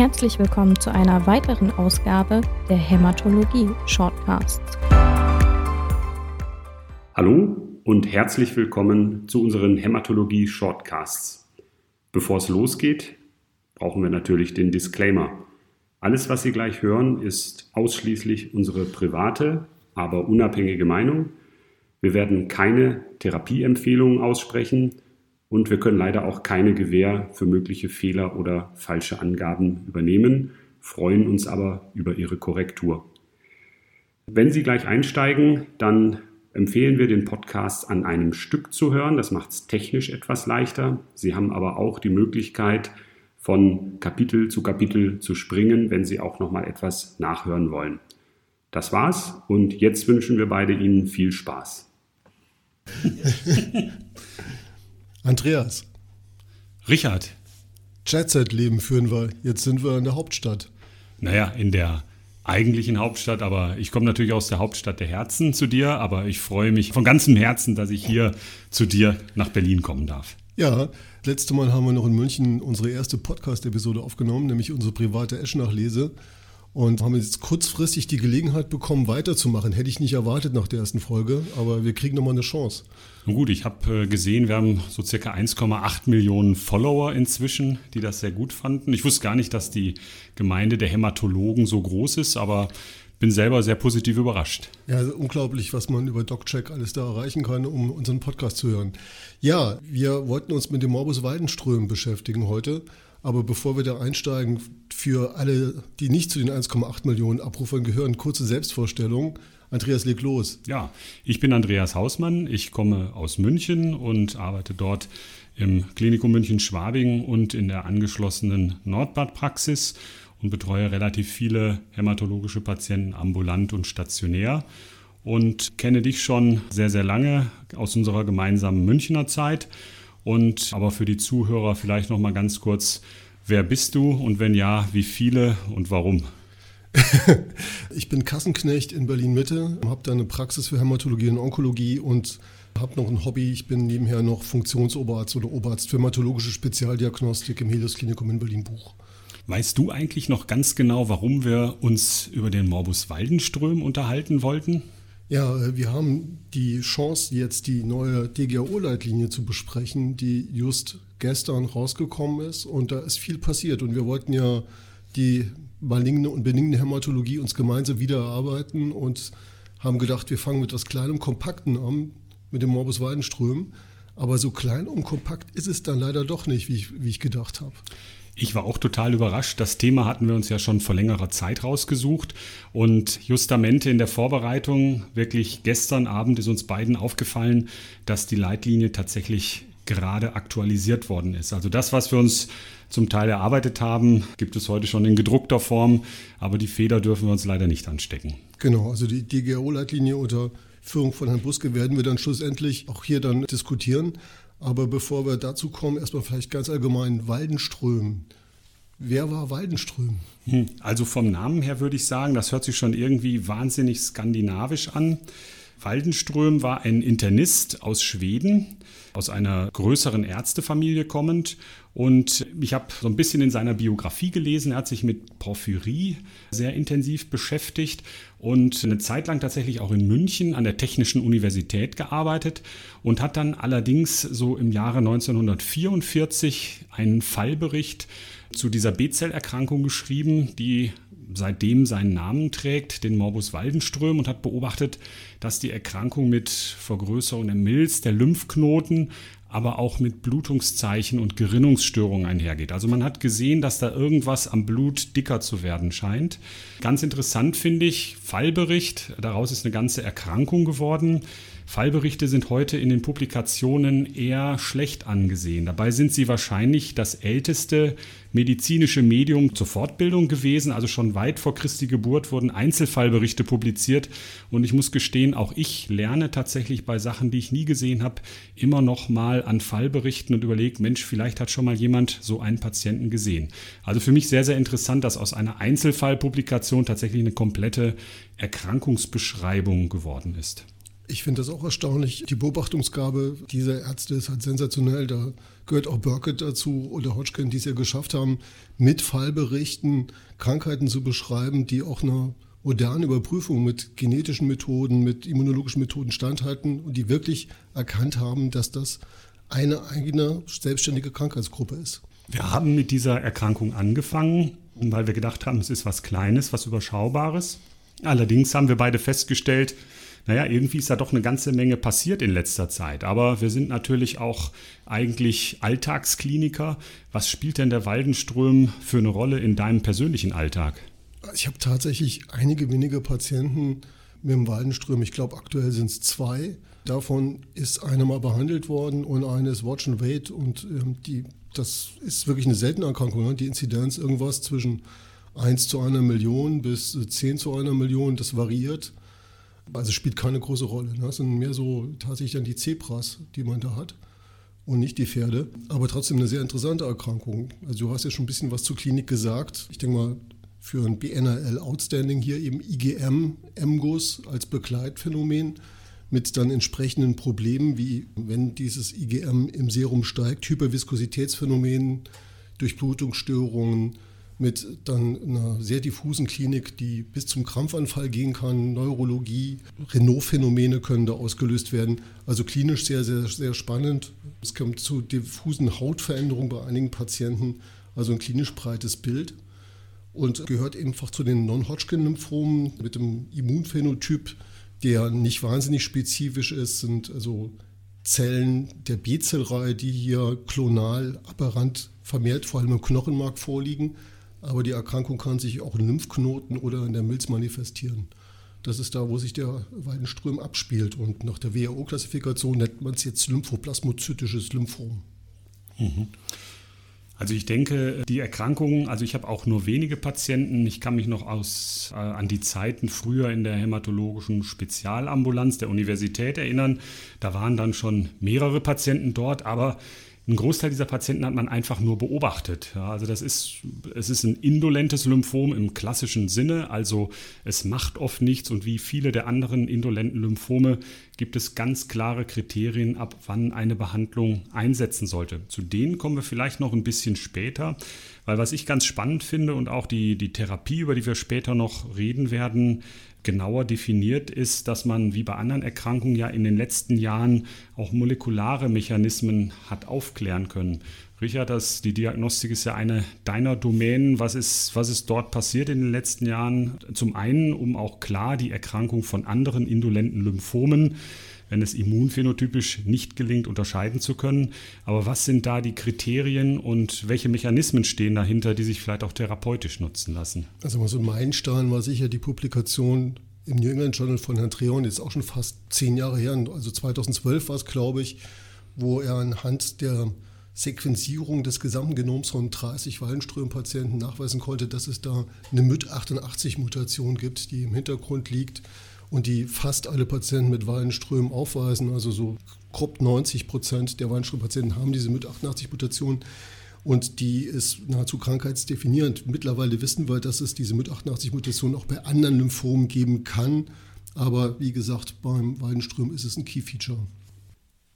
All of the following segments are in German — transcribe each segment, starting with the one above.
Herzlich willkommen zu einer weiteren Ausgabe der Hämatologie Shortcasts. Hallo und herzlich willkommen zu unseren Hämatologie Shortcasts. Bevor es losgeht, brauchen wir natürlich den Disclaimer. Alles, was Sie gleich hören, ist ausschließlich unsere private, aber unabhängige Meinung. Wir werden keine Therapieempfehlungen aussprechen und wir können leider auch keine Gewähr für mögliche Fehler oder falsche Angaben übernehmen, freuen uns aber über Ihre Korrektur. Wenn Sie gleich einsteigen, dann empfehlen wir den Podcast an einem Stück zu hören. Das macht es technisch etwas leichter. Sie haben aber auch die Möglichkeit, von Kapitel zu Kapitel zu springen, wenn Sie auch noch mal etwas nachhören wollen. Das war's und jetzt wünschen wir beide Ihnen viel Spaß. Andreas. Richard. Jet-Set-Leben führen wir. Jetzt sind wir in der Hauptstadt. Naja, in der eigentlichen Hauptstadt, aber ich komme natürlich aus der Hauptstadt der Herzen zu dir, aber ich freue mich von ganzem Herzen, dass ich hier zu dir nach Berlin kommen darf. Ja, letzte Mal haben wir noch in München unsere erste Podcast-Episode aufgenommen, nämlich unsere private Eschnach-Lese und haben jetzt kurzfristig die Gelegenheit bekommen, weiterzumachen. Hätte ich nicht erwartet nach der ersten Folge, aber wir kriegen nochmal eine Chance. Nun gut, ich habe äh, gesehen, wir haben so circa 1,8 Millionen Follower inzwischen, die das sehr gut fanden. Ich wusste gar nicht, dass die Gemeinde der Hämatologen so groß ist, aber bin selber sehr positiv überrascht. Ja, also unglaublich, was man über DocCheck alles da erreichen kann, um unseren Podcast zu hören. Ja, wir wollten uns mit dem Morbus Weidenström beschäftigen heute. Aber bevor wir da einsteigen, für alle, die nicht zu den 1,8 Millionen Abrufern gehören, kurze Selbstvorstellung. Andreas, leg los. Ja, ich bin Andreas Hausmann. Ich komme aus München und arbeite dort im Klinikum München-Schwabing und in der angeschlossenen Nordbad-Praxis und betreue relativ viele hämatologische Patienten ambulant und stationär und kenne dich schon sehr, sehr lange aus unserer gemeinsamen Münchner Zeit und aber für die Zuhörer vielleicht noch mal ganz kurz, wer bist du und wenn ja, wie viele und warum? ich bin Kassenknecht in Berlin Mitte, habe da eine Praxis für Hämatologie und Onkologie und habe noch ein Hobby. Ich bin nebenher noch Funktionsoberarzt oder Oberarzt für hämatologische Spezialdiagnostik im Helios Klinikum in Berlin Buch. Weißt du eigentlich noch ganz genau, warum wir uns über den Morbus Waldenström unterhalten wollten? Ja, äh, wir haben die Chance, jetzt die neue DGAO-Leitlinie zu besprechen, die just gestern rausgekommen ist. Und da ist viel passiert. Und wir wollten ja die maligne und benigne Hämatologie uns gemeinsam wieder erarbeiten und haben gedacht, wir fangen mit etwas Kleinem, Kompakten an, mit dem Morbus Weidenström. Aber so klein und kompakt ist es dann leider doch nicht, wie ich, wie ich gedacht habe. Ich war auch total überrascht. Das Thema hatten wir uns ja schon vor längerer Zeit rausgesucht. Und justamente in der Vorbereitung, wirklich gestern Abend, ist uns beiden aufgefallen, dass die Leitlinie tatsächlich gerade aktualisiert worden ist. Also das, was wir uns zum Teil erarbeitet haben, gibt es heute schon in gedruckter Form, aber die Feder dürfen wir uns leider nicht anstecken. Genau, also die DGO-Leitlinie unter Führung von Herrn Buske werden wir dann schlussendlich auch hier dann diskutieren. Aber bevor wir dazu kommen, erstmal vielleicht ganz allgemein Waldenström. Wer war Waldenström? Hm, also vom Namen her würde ich sagen, das hört sich schon irgendwie wahnsinnig skandinavisch an. Waldenström war ein Internist aus Schweden, aus einer größeren Ärztefamilie kommend. Und ich habe so ein bisschen in seiner Biografie gelesen. Er hat sich mit Porphyrie sehr intensiv beschäftigt und eine Zeit lang tatsächlich auch in München an der Technischen Universität gearbeitet und hat dann allerdings so im Jahre 1944 einen Fallbericht zu dieser B-Zellerkrankung geschrieben, die seitdem seinen Namen trägt, den Morbus Waldenström, und hat beobachtet, dass die Erkrankung mit Vergrößerung der Milz, der Lymphknoten, aber auch mit Blutungszeichen und Gerinnungsstörungen einhergeht. Also man hat gesehen, dass da irgendwas am Blut dicker zu werden scheint. Ganz interessant finde ich, Fallbericht, daraus ist eine ganze Erkrankung geworden. Fallberichte sind heute in den Publikationen eher schlecht angesehen. Dabei sind sie wahrscheinlich das älteste medizinische Medium zur Fortbildung gewesen. Also schon weit vor Christi Geburt wurden Einzelfallberichte publiziert. Und ich muss gestehen, auch ich lerne tatsächlich bei Sachen, die ich nie gesehen habe, immer noch mal an Fallberichten und überlege, Mensch, vielleicht hat schon mal jemand so einen Patienten gesehen. Also für mich sehr, sehr interessant, dass aus einer Einzelfallpublikation tatsächlich eine komplette Erkrankungsbeschreibung geworden ist. Ich finde das auch erstaunlich. Die Beobachtungsgabe dieser Ärzte ist halt sensationell. Da gehört auch Burkett dazu oder Hodgkin, die es ja geschafft haben, mit Fallberichten Krankheiten zu beschreiben, die auch einer modernen Überprüfung mit genetischen Methoden, mit immunologischen Methoden standhalten und die wirklich erkannt haben, dass das eine eigene selbstständige Krankheitsgruppe ist. Wir haben mit dieser Erkrankung angefangen, weil wir gedacht haben, es ist was Kleines, was Überschaubares. Allerdings haben wir beide festgestellt, naja, irgendwie ist da doch eine ganze Menge passiert in letzter Zeit. Aber wir sind natürlich auch eigentlich Alltagskliniker. Was spielt denn der Waldenström für eine Rolle in deinem persönlichen Alltag? Ich habe tatsächlich einige wenige Patienten mit dem Waldenström. Ich glaube, aktuell sind es zwei. Davon ist einer mal behandelt worden und eine ist Watch and Wait. Und ähm, die, das ist wirklich eine seltene Erkrankung. Ne? Die Inzidenz irgendwas zwischen 1 zu einer Million bis 10 zu einer Million, das variiert. Also spielt keine große Rolle. Ne? Das sind mehr so tatsächlich dann die Zebras, die man da hat und nicht die Pferde. Aber trotzdem eine sehr interessante Erkrankung. Also du hast ja schon ein bisschen was zur Klinik gesagt. Ich denke mal, für ein BNRL Outstanding hier eben IgM, MGUS als Begleitphänomen mit dann entsprechenden Problemen, wie wenn dieses IgM im Serum steigt, Hyperviskositätsphänomenen, Durchblutungsstörungen, mit dann einer sehr diffusen Klinik, die bis zum Krampfanfall gehen kann, Neurologie, Renault-Phänomene können da ausgelöst werden. Also klinisch sehr, sehr, sehr spannend. Es kommt zu diffusen Hautveränderungen bei einigen Patienten, also ein klinisch breites Bild und gehört einfach zu den Non-Hodgkin-Lymphomen mit dem Immunphänotyp, der nicht wahnsinnig spezifisch ist, sind also Zellen der B-Zellreihe, die hier klonal aberrant vermehrt vor allem im Knochenmark vorliegen. Aber die Erkrankung kann sich auch in Lymphknoten oder in der Milz manifestieren. Das ist da, wo sich der Weidenström abspielt. Und nach der WHO-Klassifikation nennt man es jetzt lymphoplasmozytisches Lymphom. Mhm. Also ich denke, die Erkrankungen, also ich habe auch nur wenige Patienten. Ich kann mich noch aus, äh, an die Zeiten früher in der hämatologischen Spezialambulanz der Universität erinnern. Da waren dann schon mehrere Patienten dort, aber ein Großteil dieser Patienten hat man einfach nur beobachtet. Ja, also das ist, es ist ein indolentes Lymphom im klassischen Sinne, also es macht oft nichts und wie viele der anderen indolenten Lymphome gibt es ganz klare Kriterien, ab wann eine Behandlung einsetzen sollte. Zu denen kommen wir vielleicht noch ein bisschen später, weil was ich ganz spannend finde und auch die, die Therapie, über die wir später noch reden werden, genauer definiert ist, dass man wie bei anderen Erkrankungen ja in den letzten Jahren auch molekulare Mechanismen hat aufklären können. Richard, das, die Diagnostik ist ja eine deiner Domänen. Was ist, was ist dort passiert in den letzten Jahren? Zum einen, um auch klar die Erkrankung von anderen indolenten Lymphomen wenn es immunphänotypisch nicht gelingt, unterscheiden zu können. Aber was sind da die Kriterien und welche Mechanismen stehen dahinter, die sich vielleicht auch therapeutisch nutzen lassen? Also so ein Meilenstein war sicher die Publikation im New England Journal von Herrn Treon, jetzt auch schon fast zehn Jahre her, also 2012 war es, glaube ich, wo er anhand der Sequenzierung des gesamten Genoms von 30 Wallenström-Patienten nachweisen konnte, dass es da eine MYT88-Mutation gibt, die im Hintergrund liegt und die fast alle Patienten mit Wallenströmen aufweisen. Also so grob 90 Prozent der Wallenström-Patienten haben diese mit 88 Mutationen. Und die ist nahezu krankheitsdefinierend. Mittlerweile wissen wir, dass es diese mit 88 Mutationen auch bei anderen Lymphomen geben kann. Aber wie gesagt, beim Waldenström ist es ein Key-Feature.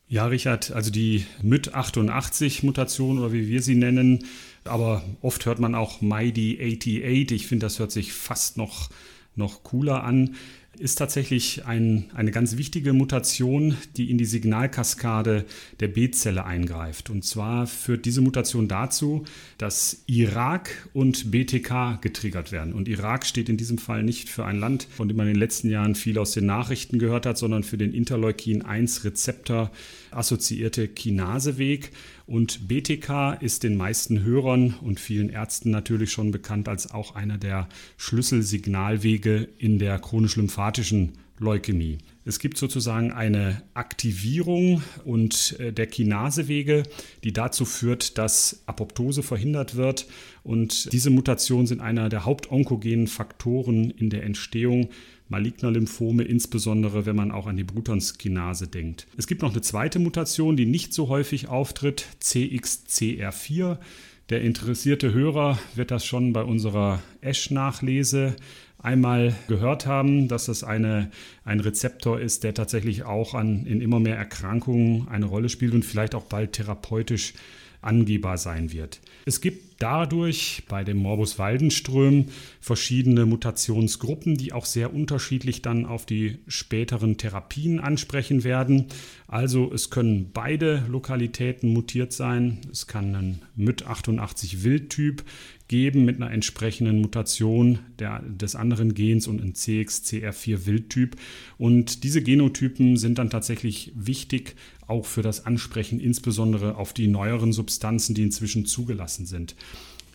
Ja, Richard, also die MYT88-Mutation oder wie wir sie nennen, aber oft hört man auch MIDI88. Ich finde, das hört sich fast noch, noch cooler an ist tatsächlich ein, eine ganz wichtige Mutation, die in die Signalkaskade der B-Zelle eingreift. Und zwar führt diese Mutation dazu, dass Irak und BTK getriggert werden. Und Irak steht in diesem Fall nicht für ein Land, von dem man in den letzten Jahren viel aus den Nachrichten gehört hat, sondern für den Interleukin-1-Rezeptor assoziierte Kinaseweg. Und BTK ist den meisten Hörern und vielen Ärzten natürlich schon bekannt als auch einer der Schlüsselsignalwege in der chronisch-lymphatischen Leukämie. Es gibt sozusagen eine Aktivierung und äh, der Kinasewege, die dazu führt, dass Apoptose verhindert wird. Und diese Mutationen sind einer der hauptonkogenen Faktoren in der Entstehung maligner Lymphome, insbesondere wenn man auch an die Brutonskinase denkt. Es gibt noch eine zweite Mutation, die nicht so häufig auftritt, CXCR4. Der interessierte Hörer wird das schon bei unserer Esch-Nachlese einmal gehört haben, dass das eine, ein Rezeptor ist, der tatsächlich auch an, in immer mehr Erkrankungen eine Rolle spielt und vielleicht auch bald therapeutisch angehbar sein wird. Es gibt dadurch bei dem Morbus Waldenström verschiedene Mutationsgruppen, die auch sehr unterschiedlich dann auf die späteren Therapien ansprechen werden. Also es können beide Lokalitäten mutiert sein. Es kann ein MYT88 Wildtyp geben mit einer entsprechenden Mutation der, des anderen Gens und ein CXCR4 Wildtyp. Und diese Genotypen sind dann tatsächlich wichtig auch für das Ansprechen insbesondere auf die neueren Substanzen, die inzwischen zugelassen sind.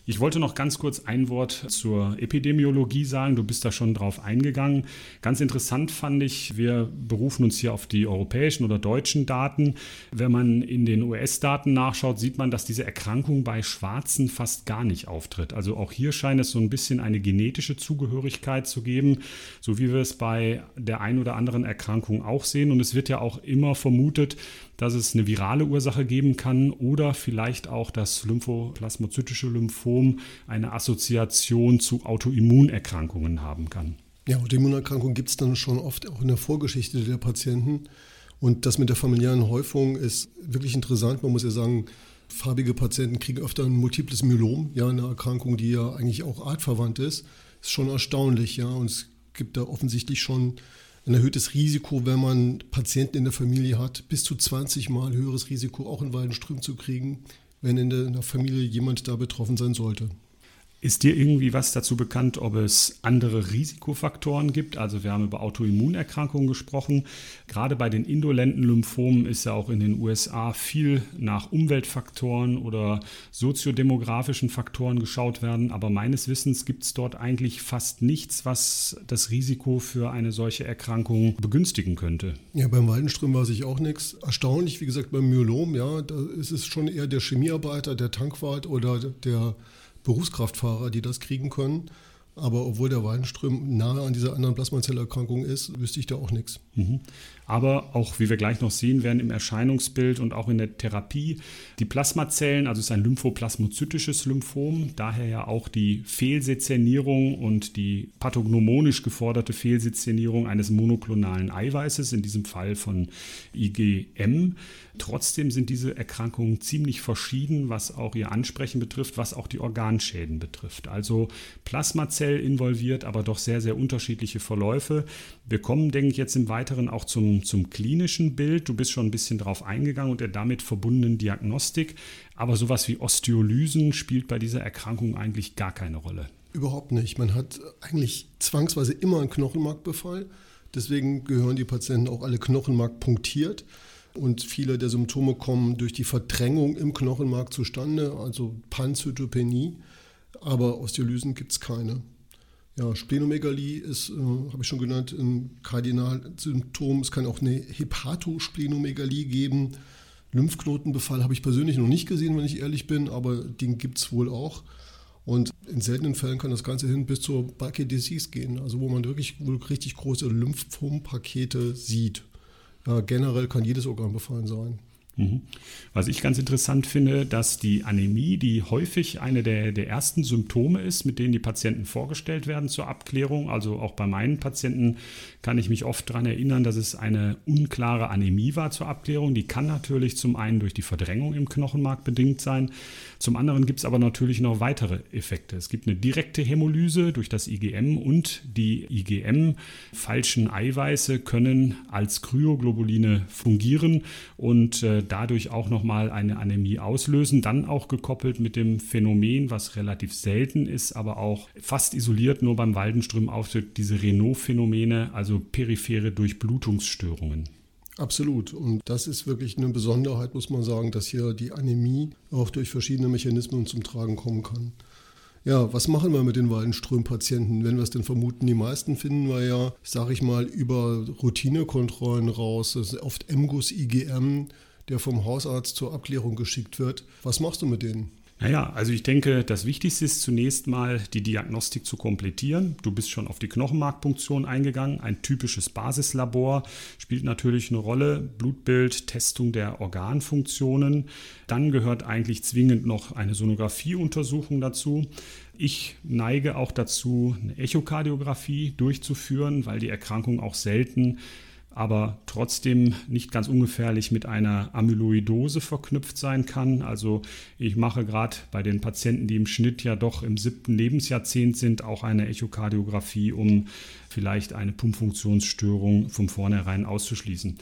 Ich wollte noch ganz kurz ein Wort zur Epidemiologie sagen. Du bist da schon drauf eingegangen. Ganz interessant fand ich, wir berufen uns hier auf die europäischen oder deutschen Daten. Wenn man in den US-Daten nachschaut, sieht man, dass diese Erkrankung bei Schwarzen fast gar nicht auftritt. Also auch hier scheint es so ein bisschen eine genetische Zugehörigkeit zu geben, so wie wir es bei der einen oder anderen Erkrankung auch sehen. Und es wird ja auch immer vermutet, dass es eine virale Ursache geben kann oder vielleicht auch das lymphoplasmozytische Lymphom eine Assoziation zu Autoimmunerkrankungen haben kann. Ja, Autoimmunerkrankungen gibt es dann schon oft auch in der Vorgeschichte der Patienten. Und das mit der familiären Häufung ist wirklich interessant. Man muss ja sagen, farbige Patienten kriegen öfter ein multiples Myelom, ja, eine Erkrankung, die ja eigentlich auch artverwandt ist. Ist schon erstaunlich, ja. Und es gibt da offensichtlich schon ein erhöhtes Risiko, wenn man Patienten in der Familie hat, bis zu 20 Mal höheres Risiko, auch in Waldenström zu kriegen, wenn in der Familie jemand da betroffen sein sollte. Ist dir irgendwie was dazu bekannt, ob es andere Risikofaktoren gibt? Also wir haben über Autoimmunerkrankungen gesprochen. Gerade bei den indolenten Lymphomen ist ja auch in den USA viel nach Umweltfaktoren oder soziodemografischen Faktoren geschaut werden. Aber meines Wissens gibt es dort eigentlich fast nichts, was das Risiko für eine solche Erkrankung begünstigen könnte. Ja, beim Waldenström weiß ich auch nichts. Erstaunlich, wie gesagt, beim Myelom, ja, da ist es schon eher der Chemiearbeiter, der Tankwart oder der Berufskraftfahrer, die das kriegen können. Aber obwohl der Wallenström nahe an dieser anderen Plasmazellerkrankung ist, wüsste ich da auch nichts. Mhm aber auch, wie wir gleich noch sehen werden, im Erscheinungsbild und auch in der Therapie. Die Plasmazellen, also es ist ein lymphoplasmozytisches Lymphom, daher ja auch die Fehlsezernierung und die pathognomonisch geforderte Fehlsezernierung eines monoklonalen Eiweißes, in diesem Fall von IgM. Trotzdem sind diese Erkrankungen ziemlich verschieden, was auch ihr Ansprechen betrifft, was auch die Organschäden betrifft. Also Plasmazell involviert, aber doch sehr, sehr unterschiedliche Verläufe. Wir kommen, denke ich, jetzt im Weiteren auch zum zum, klinischen Bild. Du bist schon ein bisschen drauf eingegangen und der damit verbundenen Diagnostik. Aber sowas wie Osteolysen spielt bei dieser Erkrankung eigentlich gar keine Rolle. Überhaupt nicht. Man hat eigentlich zwangsweise immer einen Knochenmarkbefall. Deswegen gehören die Patienten auch alle Knochenmark punktiert. Und viele der Symptome kommen durch die Verdrängung im Knochenmark zustande, also Panzytopenie. Aber Osteolysen gibt es keine. Ja, Splenomegalie ist, äh, habe ich schon genannt, ein Kardinalsymptom. Es kann auch eine Hepatosplenomegalie geben. Lymphknotenbefall habe ich persönlich noch nicht gesehen, wenn ich ehrlich bin, aber den gibt es wohl auch. Und in seltenen Fällen kann das Ganze hin bis zur Bulky Disease gehen, also wo man wirklich wohl richtig große Lymphompakete sieht. Ja, generell kann jedes Organ befallen sein. Mhm. Was ich ganz interessant finde, dass die Anämie, die häufig eine der, der ersten Symptome ist, mit denen die Patienten vorgestellt werden zur Abklärung, also auch bei meinen Patienten kann ich mich oft daran erinnern, dass es eine unklare Anämie war zur Abklärung. Die kann natürlich zum einen durch die Verdrängung im Knochenmark bedingt sein, zum anderen gibt es aber natürlich noch weitere Effekte. Es gibt eine direkte Hämolyse durch das IgM und die IgM-falschen Eiweiße können als Kryoglobuline fungieren und äh, dadurch auch nochmal eine Anämie auslösen. Dann auch gekoppelt mit dem Phänomen, was relativ selten ist, aber auch fast isoliert nur beim Waldenström auftritt, diese Renault-Phänomene, also periphere Durchblutungsstörungen. Absolut. Und das ist wirklich eine Besonderheit, muss man sagen, dass hier die Anämie auch durch verschiedene Mechanismen zum Tragen kommen kann. Ja, was machen wir mit den Waldenström-Patienten, wenn wir es denn vermuten? Die meisten finden wir ja, sage ich mal, über Routinekontrollen raus. Das ist oft MGUS, IgM, der vom Hausarzt zur Abklärung geschickt wird. Was machst du mit denen? Naja, also ich denke, das Wichtigste ist zunächst mal die Diagnostik zu komplettieren. Du bist schon auf die Knochenmarkpunktion eingegangen. Ein typisches Basislabor spielt natürlich eine Rolle. Blutbild, Testung der Organfunktionen. Dann gehört eigentlich zwingend noch eine Sonographieuntersuchung dazu. Ich neige auch dazu, eine Echokardiographie durchzuführen, weil die Erkrankung auch selten aber trotzdem nicht ganz ungefährlich mit einer Amyloidose verknüpft sein kann. Also ich mache gerade bei den Patienten, die im Schnitt ja doch im siebten Lebensjahrzehnt sind, auch eine Echokardiographie, um vielleicht eine Pumpfunktionsstörung von vornherein auszuschließen.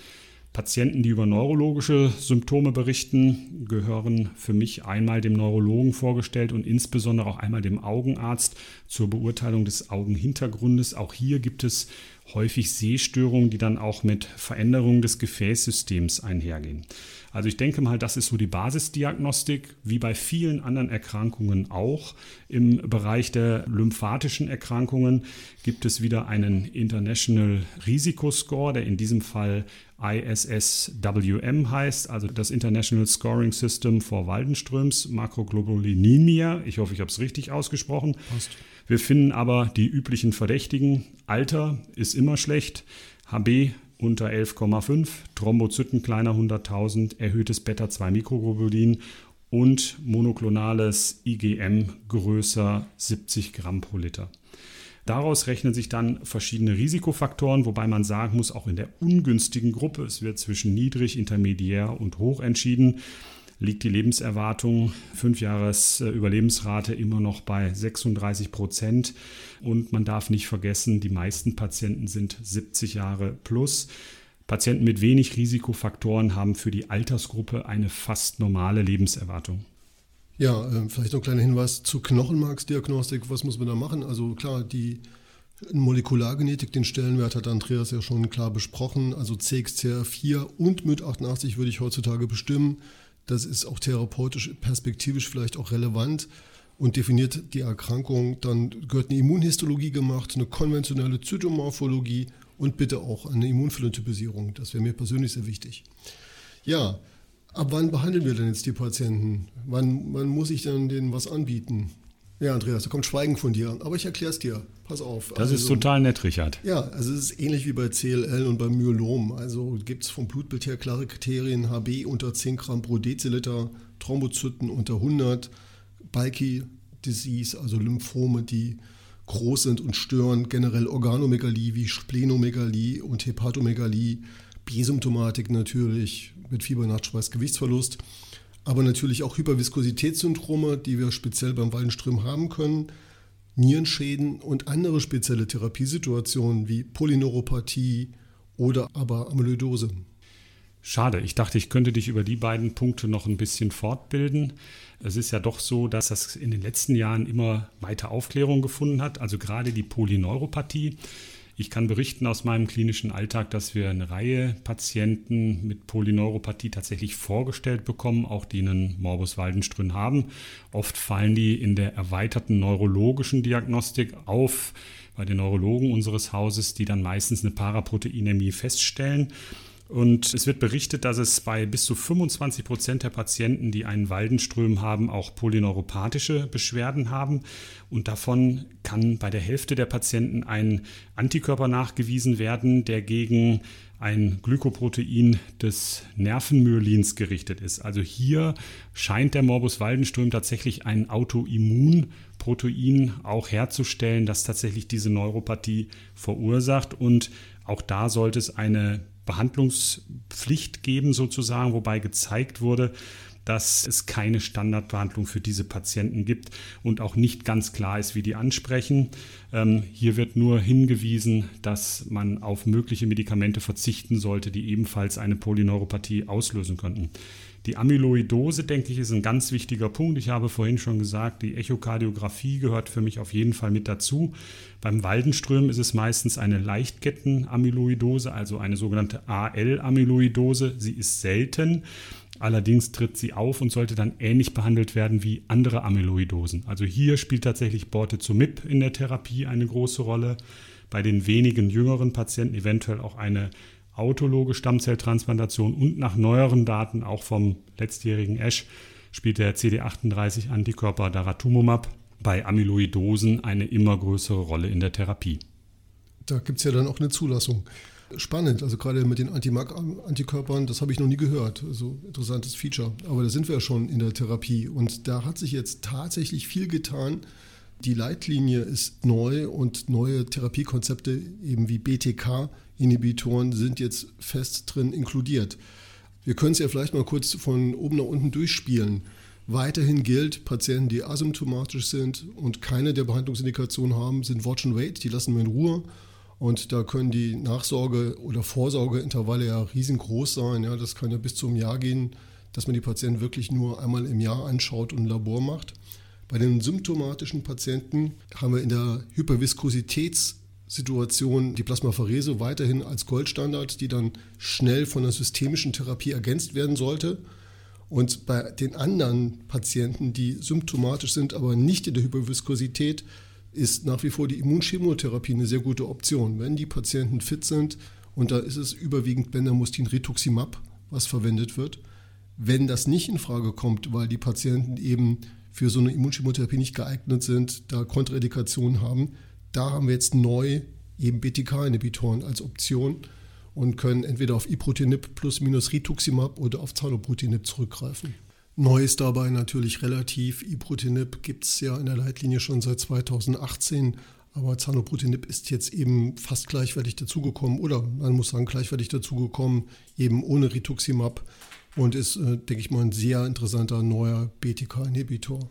Patienten, die über neurologische Symptome berichten, gehören für mich einmal dem Neurologen vorgestellt und insbesondere auch einmal dem Augenarzt zur Beurteilung des Augenhintergrundes. Auch hier gibt es häufig Sehstörungen, die dann auch mit Veränderungen des Gefäßsystems einhergehen. Also ich denke mal, das ist so die Basisdiagnostik, wie bei vielen anderen Erkrankungen auch. Im Bereich der lymphatischen Erkrankungen gibt es wieder einen International Risikoscore, der in diesem Fall ISSWM heißt, also das International Scoring System for Waldenströms Makroglobulinemia. Ich hoffe, ich habe es richtig ausgesprochen. Passt. Wir finden aber die üblichen Verdächtigen. Alter ist immer schlecht. HB unter 11,5, Thrombozyten kleiner 100.000, erhöhtes Beta-2-Mikroglobulin und monoklonales IgM größer 70 Gramm pro Liter. Daraus rechnen sich dann verschiedene Risikofaktoren, wobei man sagen muss, auch in der ungünstigen Gruppe, es wird zwischen niedrig, intermediär und hoch entschieden, liegt die Lebenserwartung, fünf Jahres äh, Überlebensrate immer noch bei 36 Prozent. Und man darf nicht vergessen, die meisten Patienten sind 70 Jahre plus. Patienten mit wenig Risikofaktoren haben für die Altersgruppe eine fast normale Lebenserwartung. Ja, äh, vielleicht noch ein kleiner Hinweis zur Knochenmarksdiagnostik. Was muss man da machen? Also klar, die Molekulargenetik, den Stellenwert hat Andreas ja schon klar besprochen. Also CXCR4 und MYT88 würde ich heutzutage bestimmen. Das ist auch therapeutisch, perspektivisch vielleicht auch relevant und definiert die Erkrankung. Dann gehört eine Immunhistologie gemacht, eine konventionelle Zytomorphologie und bitte auch eine Immunphänotypisierung. Das wäre mir persönlich sehr wichtig. Ja, ab wann behandeln wir denn jetzt die Patienten? Wann, wann muss ich denn denen was anbieten? Ja, Andreas, da kommt Schweigen von dir. Aber ich erkläre es dir. Pass auf. Das also, ist total nett, Richard. Ja, also es ist ähnlich wie bei CLL und beim Myelom. Also gibt es vom Blutbild her klare Kriterien. HB unter 10 Gramm pro Deziliter, Thrombozyten unter 100, Bulky Disease, also Lymphome, die groß sind und stören, generell Organomegalie wie Splenomegalie und Hepatomegalie, Bisymptomatik natürlich mit Fieber, Nachtschweiß, Gewichtsverlust aber natürlich auch Hyperviskositätssyndrome, die wir speziell beim Waldenström haben können, Nierenschäden und andere spezielle Therapiesituationen wie Polyneuropathie oder aber Amyloidose. Schade, ich dachte, ich könnte dich über die beiden Punkte noch ein bisschen fortbilden. Es ist ja doch so, dass das in den letzten Jahren immer weiter Aufklärung gefunden hat, also gerade die Polyneuropathie ich kann berichten aus meinem klinischen Alltag, dass wir eine Reihe Patienten mit Polyneuropathie tatsächlich vorgestellt bekommen, auch die einen Morbus Waldenström haben. Oft fallen die in der erweiterten neurologischen Diagnostik auf bei den Neurologen unseres Hauses, die dann meistens eine Paraproteinämie feststellen. Und es wird berichtet, dass es bei bis zu 25 Prozent der Patienten, die einen Waldenström haben, auch polyneuropathische Beschwerden haben. Und davon kann bei der Hälfte der Patienten ein Antikörper nachgewiesen werden, der gegen ein Glykoprotein des Nervenmyelins gerichtet ist. Also hier scheint der Morbus Waldenström tatsächlich ein Autoimmunprotein auch herzustellen, das tatsächlich diese Neuropathie verursacht. Und auch da sollte es eine Behandlungspflicht geben, sozusagen, wobei gezeigt wurde, dass es keine Standardbehandlung für diese Patienten gibt und auch nicht ganz klar ist, wie die ansprechen. Ähm, hier wird nur hingewiesen, dass man auf mögliche Medikamente verzichten sollte, die ebenfalls eine Polyneuropathie auslösen könnten. Die Amyloidose, denke ich, ist ein ganz wichtiger Punkt. Ich habe vorhin schon gesagt, die Echokardiographie gehört für mich auf jeden Fall mit dazu. Beim Waldenström ist es meistens eine Leichtketten-Amyloidose, also eine sogenannte AL-Amyloidose. Sie ist selten. Allerdings tritt sie auf und sollte dann ähnlich behandelt werden wie andere Amyloidosen. Also hier spielt tatsächlich Bortezomib in der Therapie eine große Rolle. Bei den wenigen jüngeren Patienten eventuell auch eine autologe Stammzelltransplantation und nach neueren Daten auch vom letztjährigen ASH spielt der CD38-Antikörper Daratumumab bei Amyloidosen eine immer größere Rolle in der Therapie. Da gibt es ja dann auch eine Zulassung. Spannend, also gerade mit den Antimag-Antikörpern, das habe ich noch nie gehört. Also interessantes Feature. Aber da sind wir ja schon in der Therapie und da hat sich jetzt tatsächlich viel getan. Die Leitlinie ist neu und neue Therapiekonzepte, eben wie BTK-Inhibitoren, sind jetzt fest drin inkludiert. Wir können es ja vielleicht mal kurz von oben nach unten durchspielen. Weiterhin gilt, Patienten, die asymptomatisch sind und keine der Behandlungsindikationen haben, sind Watch and Wait, die lassen wir in Ruhe. Und da können die Nachsorge- oder Vorsorgeintervalle ja riesengroß sein. Ja, das kann ja bis zum Jahr gehen, dass man die Patienten wirklich nur einmal im Jahr anschaut und ein Labor macht. Bei den symptomatischen Patienten haben wir in der Hyperviskositätssituation die Plasmapherese weiterhin als Goldstandard, die dann schnell von der systemischen Therapie ergänzt werden sollte. Und bei den anderen Patienten, die symptomatisch sind, aber nicht in der Hyperviskosität, ist nach wie vor die Immunchemotherapie eine sehr gute Option. Wenn die Patienten fit sind, und da ist es überwiegend Bendamustin Rituximab, was verwendet wird. Wenn das nicht in Frage kommt, weil die Patienten eben für so eine Immunchemotherapie nicht geeignet sind, da Kontraindikationen haben, da haben wir jetzt neu eben BTK-Inhibitoren als Option und können entweder auf Iprotinib plus minus Rituximab oder auf Zanobrutinib zurückgreifen. Neu ist dabei natürlich relativ. Ibrutinib gibt es ja in der Leitlinie schon seit 2018, aber Zanobrutinib ist jetzt eben fast gleichwertig dazugekommen oder man muss sagen gleichwertig dazugekommen, eben ohne Rituximab und ist, äh, denke ich mal, ein sehr interessanter neuer BTK-Inhibitor.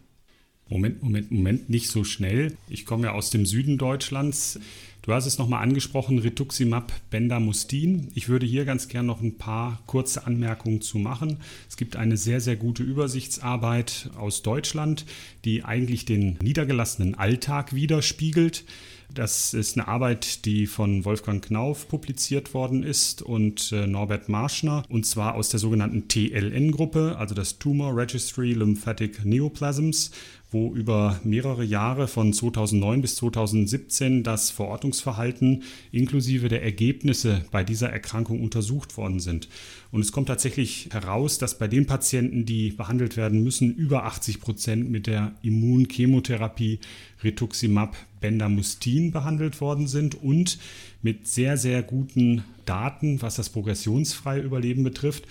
Moment, Moment, Moment, nicht so schnell. Ich komme ja aus dem Süden Deutschlands. Du hast es nochmal angesprochen, Rituximab Bendamustin. Ich würde hier ganz gern noch ein paar kurze Anmerkungen zu machen. Es gibt eine sehr, sehr gute Übersichtsarbeit aus Deutschland, die eigentlich den niedergelassenen Alltag widerspiegelt. Das ist eine Arbeit, die von Wolfgang Knauf publiziert worden ist und äh, Norbert Marschner, und zwar aus der sogenannten TLN-Gruppe, also das Tumor Registry Lymphatic Neoplasms wo über mehrere Jahre von 2009 bis 2017 das Verortungsverhalten inklusive der Ergebnisse bei dieser Erkrankung untersucht worden sind. Und es kommt tatsächlich heraus, dass bei den Patienten, die behandelt werden müssen, über 80 Prozent mit der Immunchemotherapie Rituximab Bendamustin behandelt worden sind und mit sehr, sehr guten Daten, was das progressionsfreie Überleben betrifft.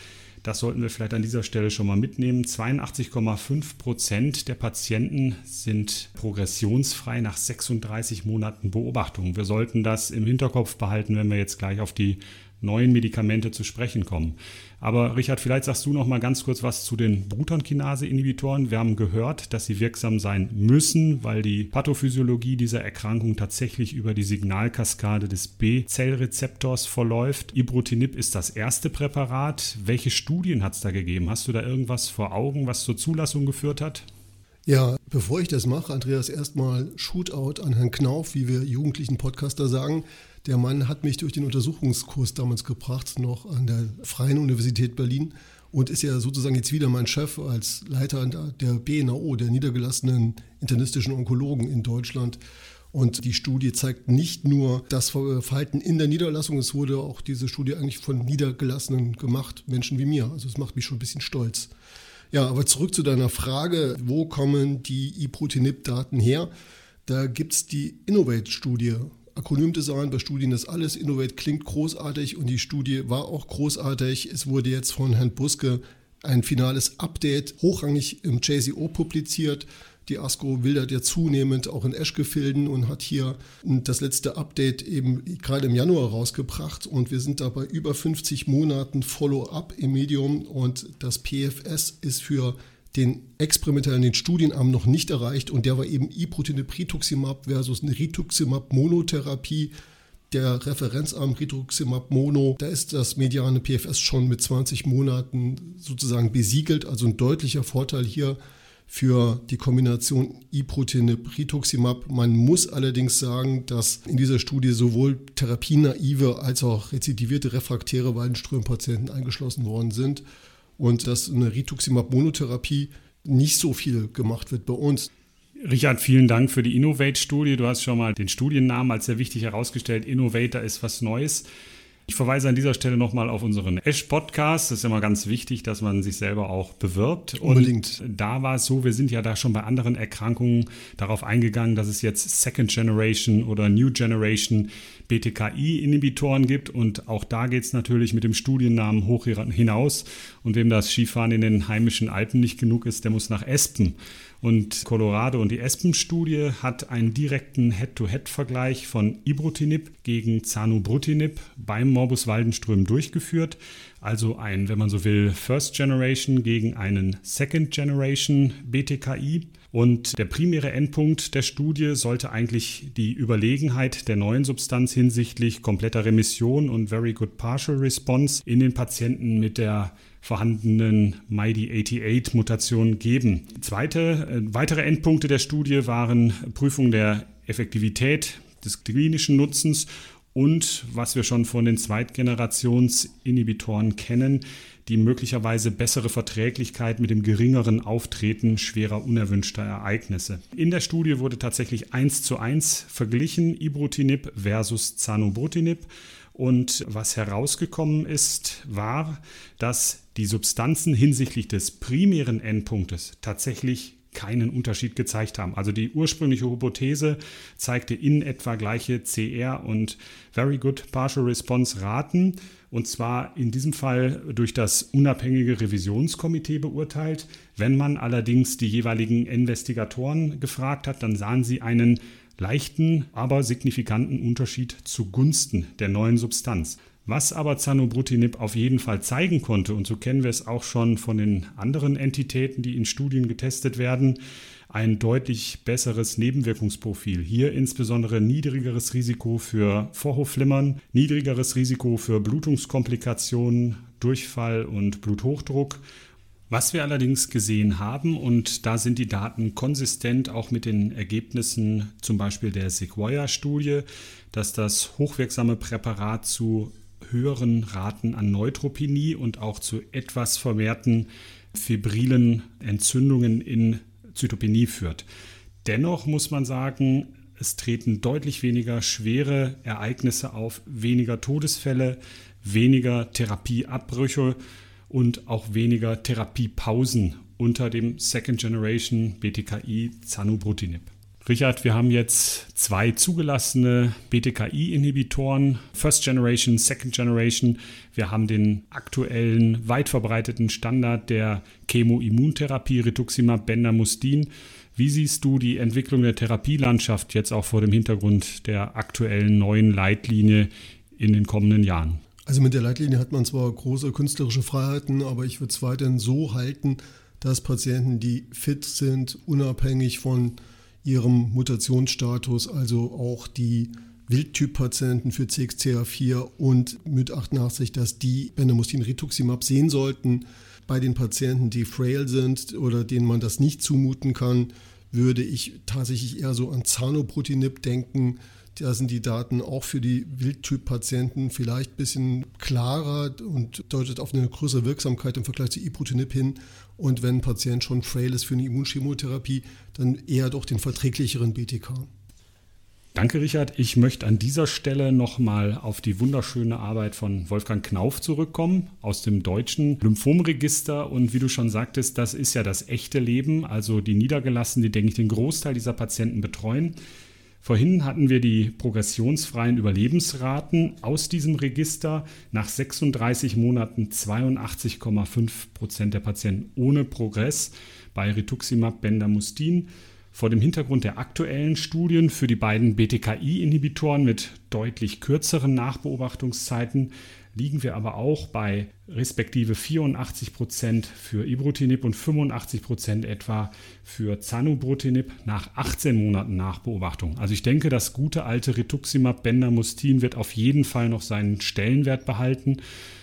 Das sollten wir vielleicht an dieser Stelle schon mal mitnehmen. 82,5 Prozent der Patienten sind progressionsfrei nach 36 Monaten Beobachtung. Wir sollten das im Hinterkopf behalten, wenn wir jetzt gleich auf die neuen Medikamente zu sprechen kommen. Aber Richard, vielleicht sagst du noch mal ganz kurz was zu den Brutonkinase-Inhibitoren. Wir haben gehört, dass sie wirksam sein müssen, weil die Pathophysiologie dieser Erkrankung tatsächlich über die Signalkaskade des B-Zellrezeptors verläuft. Ibrutinib ist das erste Präparat. Welche Studien hat es da gegeben? Hast du da irgendwas vor Augen, was zur Zulassung geführt hat? Ja, bevor ich das mache, Andreas, erstmal Shootout an Herrn Knauf, wie wir jugendlichen Podcaster sagen. Der Mann hat mich durch den Untersuchungskurs damals gebracht, noch an der Freien Universität Berlin und ist ja sozusagen jetzt wieder mein Chef als Leiter der BNAO, der niedergelassenen internistischen Onkologen in Deutschland. Und die Studie zeigt nicht nur das Verhalten in der Niederlassung, es wurde auch diese Studie eigentlich von Niedergelassenen gemacht, Menschen wie mir. Also es macht mich schon ein bisschen stolz. Ja, aber zurück zu deiner Frage, wo kommen die Iprotinib-Daten her? Da gibt es die Innovate-Studie Akronymdesign bei Studien ist alles. Innovate klingt großartig und die Studie war auch großartig. Es wurde jetzt von Herrn Buske ein finales Update hochrangig im JCO publiziert. Die ASCO wildert ja zunehmend auch in Eschgefilden und hat hier das letzte Update eben gerade im Januar rausgebracht. Und wir sind da bei über 50 Monaten Follow-up im Medium und das PFS ist für den experimentellen den Studienarm noch nicht erreicht und der war eben Iprotinib-Rituximab versus eine Rituximab-Monotherapie. Der Referenzarm Rituximab Mono, da ist das mediane PFS schon mit 20 Monaten sozusagen besiegelt, also ein deutlicher Vorteil hier für die Kombination Iprotinib-Rituximab. Man muss allerdings sagen, dass in dieser Studie sowohl therapienaive als auch rezidivierte refraktäre Waldenströmpatienten eingeschlossen worden sind und dass eine Rituximab-Monotherapie nicht so viel gemacht wird bei uns. Richard, vielen Dank für die Innovate-Studie. Du hast schon mal den Studiennamen als sehr wichtig herausgestellt. Innovator ist was Neues. Ich verweise an dieser Stelle nochmal auf unseren Esch-Podcast. Das ist immer ganz wichtig, dass man sich selber auch bewirbt. Unbedingt. Und da war es so, wir sind ja da schon bei anderen Erkrankungen darauf eingegangen, dass es jetzt Second Generation oder New Generation BTKI-Inhibitoren gibt. Und auch da geht es natürlich mit dem Studiennamen hoch hinaus. Und wem das Skifahren in den heimischen Alpen nicht genug ist, der muss nach Espen. Und Colorado und die Espen-Studie hat einen direkten Head-to-Head-Vergleich von Ibrutinib gegen Zanubrutinib beim Morbus Waldenström durchgeführt. Also ein, wenn man so will, First Generation gegen einen Second Generation BTKI. Und der primäre Endpunkt der Studie sollte eigentlich die Überlegenheit der neuen Substanz hinsichtlich kompletter Remission und Very Good Partial Response in den Patienten mit der vorhandenen MIDI88-Mutation geben. Zweite, äh, weitere Endpunkte der Studie waren Prüfung der Effektivität des klinischen Nutzens und was wir schon von den Zweitgenerationsinhibitoren kennen, die möglicherweise bessere Verträglichkeit mit dem geringeren Auftreten schwerer unerwünschter Ereignisse. In der Studie wurde tatsächlich 1 zu 1 verglichen, Ibrutinib versus Zanubrutinib. Und was herausgekommen ist, war, dass die Substanzen hinsichtlich des primären Endpunktes tatsächlich keinen Unterschied gezeigt haben. Also die ursprüngliche Hypothese zeigte in etwa gleiche CR und Very Good Partial Response Raten und zwar in diesem Fall durch das unabhängige Revisionskomitee beurteilt. Wenn man allerdings die jeweiligen Investigatoren gefragt hat, dann sahen sie einen leichten, aber signifikanten Unterschied zugunsten der neuen Substanz. Was aber Zanubrutinib auf jeden Fall zeigen konnte, und so kennen wir es auch schon von den anderen Entitäten, die in Studien getestet werden, ein deutlich besseres Nebenwirkungsprofil. Hier insbesondere niedrigeres Risiko für Vorhofflimmern, niedrigeres Risiko für Blutungskomplikationen, Durchfall und Bluthochdruck was wir allerdings gesehen haben, und da sind die Daten konsistent auch mit den Ergebnissen zum Beispiel der Sequoia-Studie, dass das hochwirksame Präparat zu höheren Raten an Neutropenie und auch zu etwas vermehrten fibrilen Entzündungen in Zytopenie führt. Dennoch muss man sagen, es treten deutlich weniger schwere Ereignisse auf, weniger Todesfälle, weniger Therapieabbrüche und auch weniger Therapiepausen unter dem Second Generation BTKI Zanubrutinib. Richard, wir haben jetzt zwei zugelassene BTKI-Inhibitoren, First Generation, Second Generation. Wir haben den aktuellen, weit verbreiteten Standard der Chemoimmuntherapie, Rituximab, Bendamustine. Wie siehst du die Entwicklung der Therapielandschaft jetzt auch vor dem Hintergrund der aktuellen neuen Leitlinie in den kommenden Jahren? Also mit der Leitlinie hat man zwar große künstlerische Freiheiten, aber ich würde es weiterhin so halten, dass Patienten, die fit sind, unabhängig von ihrem Mutationsstatus, also auch die Wildtyp-Patienten für CXCR4 und MYT88, dass die Bendamustine Rituximab sehen sollten. Bei den Patienten, die frail sind oder denen man das nicht zumuten kann, würde ich tatsächlich eher so an Zanoprotinib denken, da sind die Daten auch für die Wildtyp-Patienten vielleicht ein bisschen klarer und deutet auf eine größere Wirksamkeit im Vergleich zu Ibrutinib hin. Und wenn ein Patient schon frail ist für eine Immunchemotherapie, dann eher doch den verträglicheren BTK. Danke, Richard. Ich möchte an dieser Stelle nochmal auf die wunderschöne Arbeit von Wolfgang Knauf zurückkommen aus dem deutschen Lymphomregister. Und wie du schon sagtest, das ist ja das echte Leben. Also die Niedergelassenen, die, denke ich, den Großteil dieser Patienten betreuen. Vorhin hatten wir die progressionsfreien Überlebensraten aus diesem Register. Nach 36 Monaten 82,5 Prozent der Patienten ohne Progress bei Rituximab Bendamustin. Vor dem Hintergrund der aktuellen Studien für die beiden BTKI-Inhibitoren mit deutlich kürzeren Nachbeobachtungszeiten liegen wir aber auch bei respektive 84 Prozent für Ibrutinib und 85 Prozent etwa für Zanubrutinib nach 18 Monaten Nachbeobachtung. Also ich denke, das gute alte Rituximab Bendamustin wird auf jeden Fall noch seinen Stellenwert behalten.